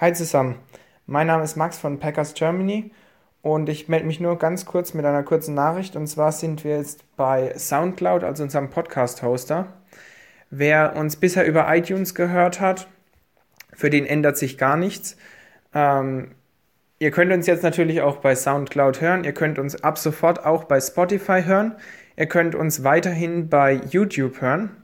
Hi zusammen, mein Name ist Max von Packers Germany und ich melde mich nur ganz kurz mit einer kurzen Nachricht und zwar sind wir jetzt bei SoundCloud, also unserem Podcast-Hoster. Wer uns bisher über iTunes gehört hat, für den ändert sich gar nichts. Ähm, ihr könnt uns jetzt natürlich auch bei SoundCloud hören, ihr könnt uns ab sofort auch bei Spotify hören, ihr könnt uns weiterhin bei YouTube hören.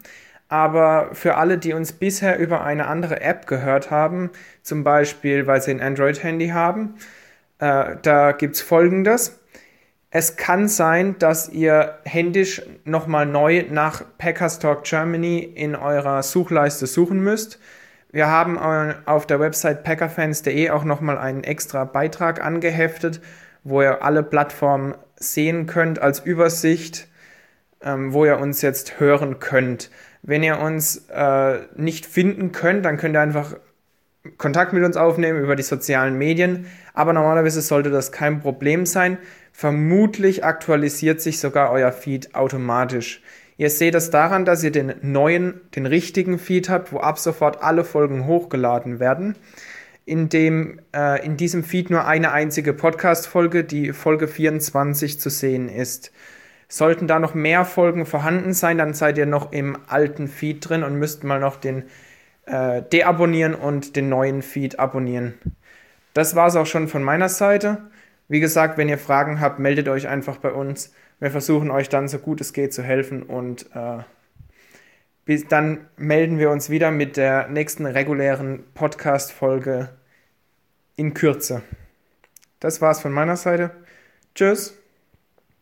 Aber für alle, die uns bisher über eine andere App gehört haben, zum Beispiel weil sie ein Android-Handy haben, äh, da gibt es folgendes. Es kann sein, dass ihr händisch nochmal neu nach Packers Talk Germany in eurer Suchleiste suchen müsst. Wir haben auf der Website packerfans.de auch nochmal einen extra Beitrag angeheftet, wo ihr alle Plattformen sehen könnt als Übersicht, ähm, wo ihr uns jetzt hören könnt. Wenn ihr uns äh, nicht finden könnt, dann könnt ihr einfach Kontakt mit uns aufnehmen über die sozialen Medien. Aber normalerweise sollte das kein Problem sein. Vermutlich aktualisiert sich sogar euer Feed automatisch. Ihr seht es daran, dass ihr den neuen, den richtigen Feed habt, wo ab sofort alle Folgen hochgeladen werden. In, dem, äh, in diesem Feed nur eine einzige Podcast-Folge, die Folge 24 zu sehen ist. Sollten da noch mehr Folgen vorhanden sein, dann seid ihr noch im alten Feed drin und müsst mal noch den äh, deabonnieren und den neuen Feed abonnieren. Das war es auch schon von meiner Seite. Wie gesagt, wenn ihr Fragen habt, meldet euch einfach bei uns. Wir versuchen euch dann so gut es geht zu helfen und äh, bis dann melden wir uns wieder mit der nächsten regulären Podcast-Folge in Kürze. Das war's von meiner Seite. Tschüss.